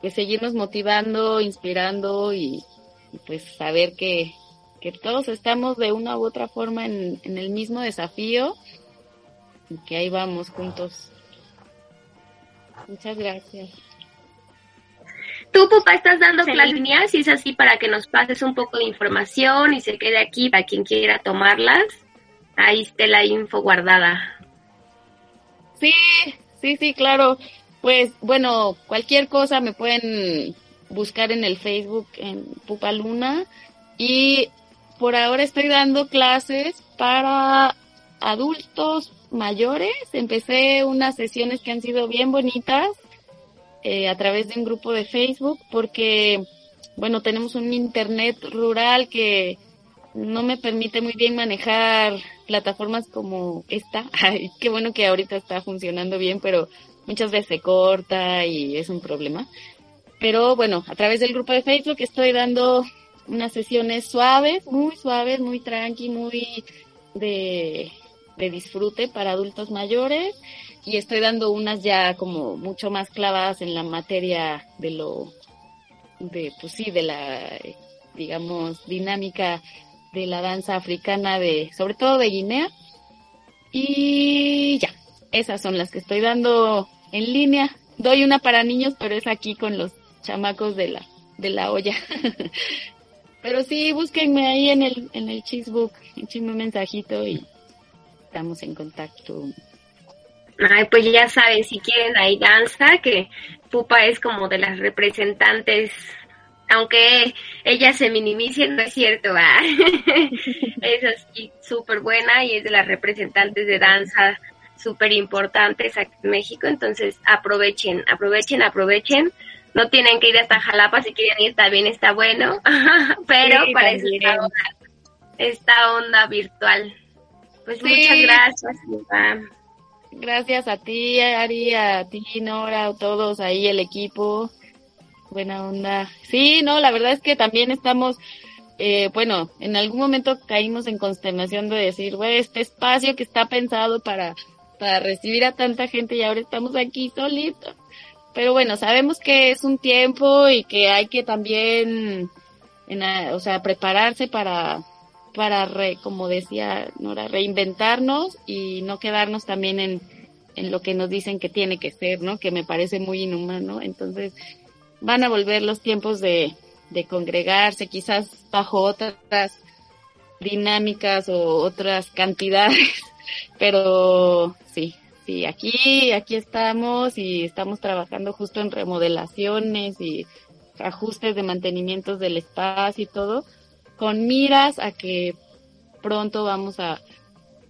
pues seguirnos motivando, inspirando y, pues saber que, que todos estamos de una u otra forma en, en el mismo desafío y que ahí vamos juntos Muchas gracias. Tú, Pupa, estás dando clases si es así para que nos pases un poco de información y se quede aquí para quien quiera tomarlas. Ahí esté la info guardada. Sí, sí, sí, claro. Pues bueno, cualquier cosa me pueden buscar en el Facebook en Pupa Luna y por ahora estoy dando clases para adultos mayores. Empecé unas sesiones que han sido bien bonitas eh, a través de un grupo de Facebook porque, bueno, tenemos un internet rural que no me permite muy bien manejar plataformas como esta. (laughs) Ay, qué bueno que ahorita está funcionando bien, pero muchas veces se corta y es un problema. Pero bueno, a través del grupo de Facebook estoy dando unas sesiones suaves, muy suaves, muy tranqui, muy de de disfrute para adultos mayores y estoy dando unas ya como mucho más clavadas en la materia de lo de pues sí de la digamos dinámica de la danza africana de sobre todo de Guinea. Y ya esas son las que estoy dando en línea. Doy una para niños pero es aquí con los chamacos de la de la olla. (laughs) Pero sí búsquenme ahí en el en el échenme un mensajito y estamos en contacto. Ay, pues ya saben, si quieren ahí danza, que Pupa es como de las representantes, aunque ella se minimice, no es cierto, (laughs) es así súper buena y es de las representantes de danza súper importantes aquí en México, entonces aprovechen, aprovechen, aprovechen. No tienen que ir hasta Jalapa, si quieren ir está bien, está bueno, (laughs) pero para eso esta onda virtual. Pues muchas gracias, Gracias a ti, Ari, a ti, Nora, a todos ahí, el equipo. Buena onda. Sí, no, la verdad es que también estamos eh, bueno, en algún momento caímos en consternación de decir, güey, este espacio que está pensado para, para recibir a tanta gente y ahora estamos aquí solitos. Pero bueno, sabemos que es un tiempo y que hay que también, en, o sea, prepararse para, para, re, como decía Nora, reinventarnos y no quedarnos también en, en lo que nos dicen que tiene que ser, ¿no? Que me parece muy inhumano. Entonces, van a volver los tiempos de, de congregarse, quizás bajo otras dinámicas o otras cantidades, (laughs) pero sí, sí, aquí, aquí estamos y estamos trabajando justo en remodelaciones y ajustes de mantenimientos del espacio y todo, con miras a que pronto vamos a,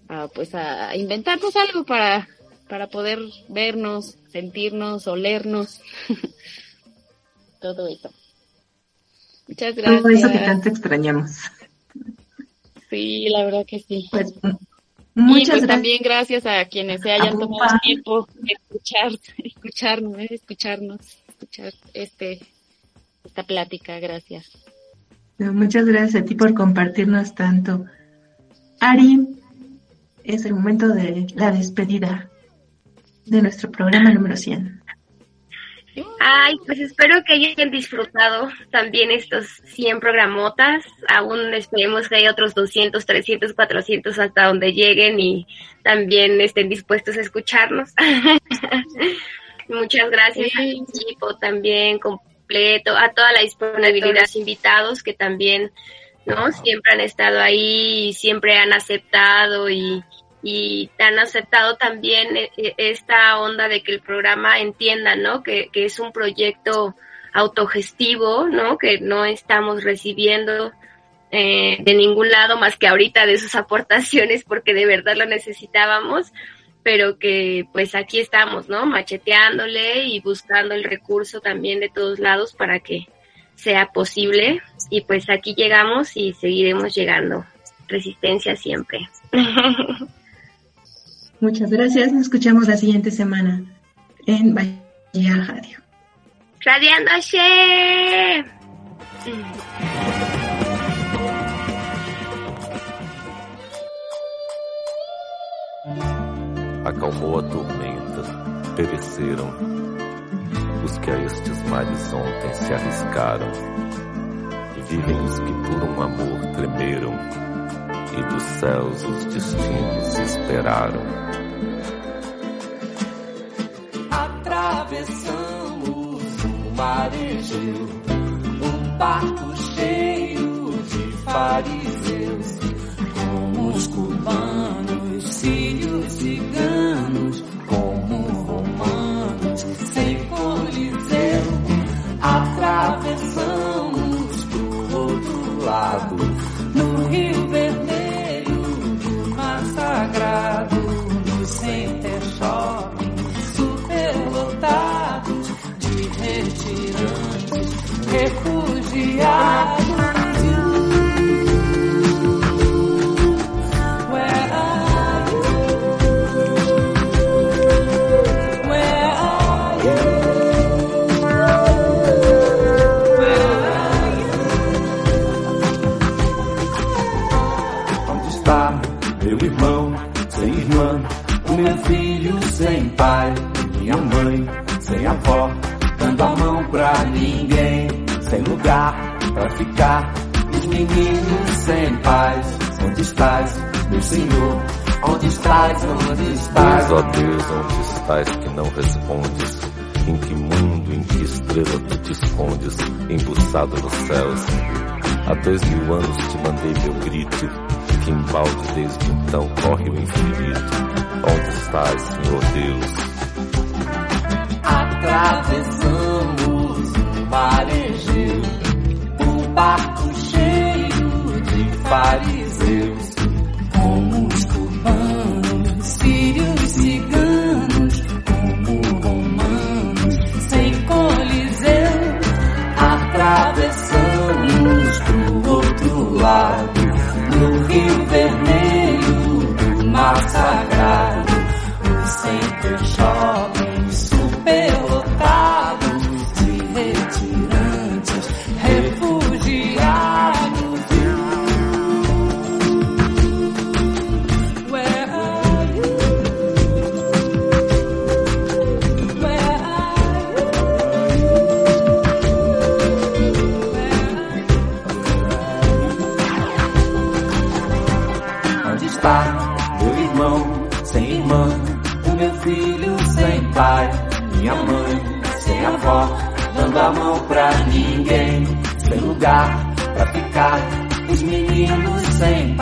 a pues a inventarnos algo para, para poder vernos, sentirnos, olernos, (laughs) todo eso. Muchas gracias. Todo eso que tanto extrañamos. Sí, la verdad que sí. Pues, y muchas pues gracias. también gracias a quienes se hayan Abupa. tomado tiempo de escuchar, (laughs) escucharnos, escucharnos, escuchar este esta plática, gracias. Muchas gracias a ti por compartirnos tanto. Ari, es el momento de la despedida de nuestro programa número 100. Ay, pues espero que hayan disfrutado también estos 100 programotas. Aún esperemos que haya otros 200, 300, 400 hasta donde lleguen y también estén dispuestos a escucharnos. (laughs) Muchas gracias Sí. al equipo también completo, a toda la disponibilidad de los invitados que también, ¿no? Siempre han estado ahí y siempre han aceptado y, y han aceptado también eh, eh, esta onda de que el programa entienda, ¿no? Que, que es un proyecto autogestivo, ¿no? Que no estamos recibiendo eh, de ningún lado más que ahorita de sus (laughs) aportaciones porque de verdad lo necesitábamos, pero que pues aquí estamos, ¿no? Macheteándole y buscando el recurso también de todos lados para que sea posible y pues aquí llegamos y seguiremos llegando. Resistencia siempre. (laughs) Muchas gracias. Nos escuchamos la siguiente semana en Bahía Radio. Radiando She. Acalmou a tormenta, pereceram os que a estes mares ontem se arriscaram. Vivem os que por um amor tremeram, e dos céus os destinos esperaram. Atravessamos o marejeu, um barco cheio de fariseus, como os cubanos, lado, pai, minha mãe sem avó, dando a mão pra ninguém, sem lugar pra ficar, os meninos sem paz. Onde estás, meu Senhor? Onde estás, onde estás? Deus, ó Deus, onde estás que não respondes? Em que mundo, em que estrela tu te escondes, embuçado nos céus? Há dois mil anos te mandei meu grito, que embalde desde então corre o infinito. Onde estás, Senhor Deus? Atravessamos o marejeu, um barco cheio de fariseus, como os cubanos, sírios, ciganos, como romanos, sem coliseu. Atravessamos pro outro lado,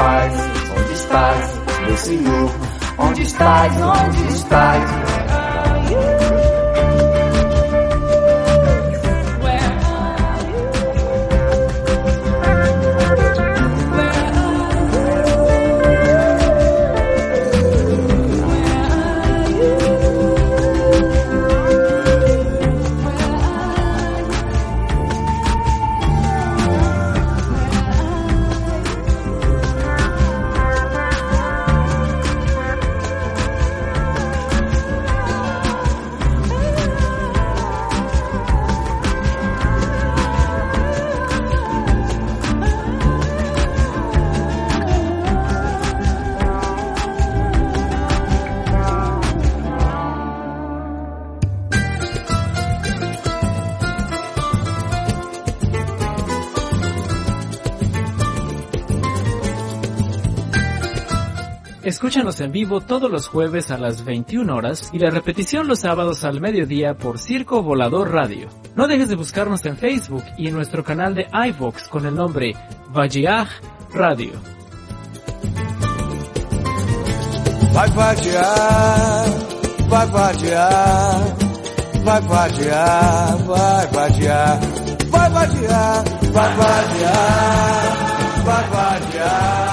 onde estás, meu senhor? Onde estás, onde estás? Escúchanos en vivo todos los jueves a las 21 horas y la repetición los sábados al mediodía por Circo Volador Radio. No dejes de buscarnos en Facebook y en nuestro canal de iVox con el nombre Vajiaj Radio. Vai vadiar, vai vadiar, vai vadiar, vai vadiar, vai vadiar, vai vadiar, vai vadiar.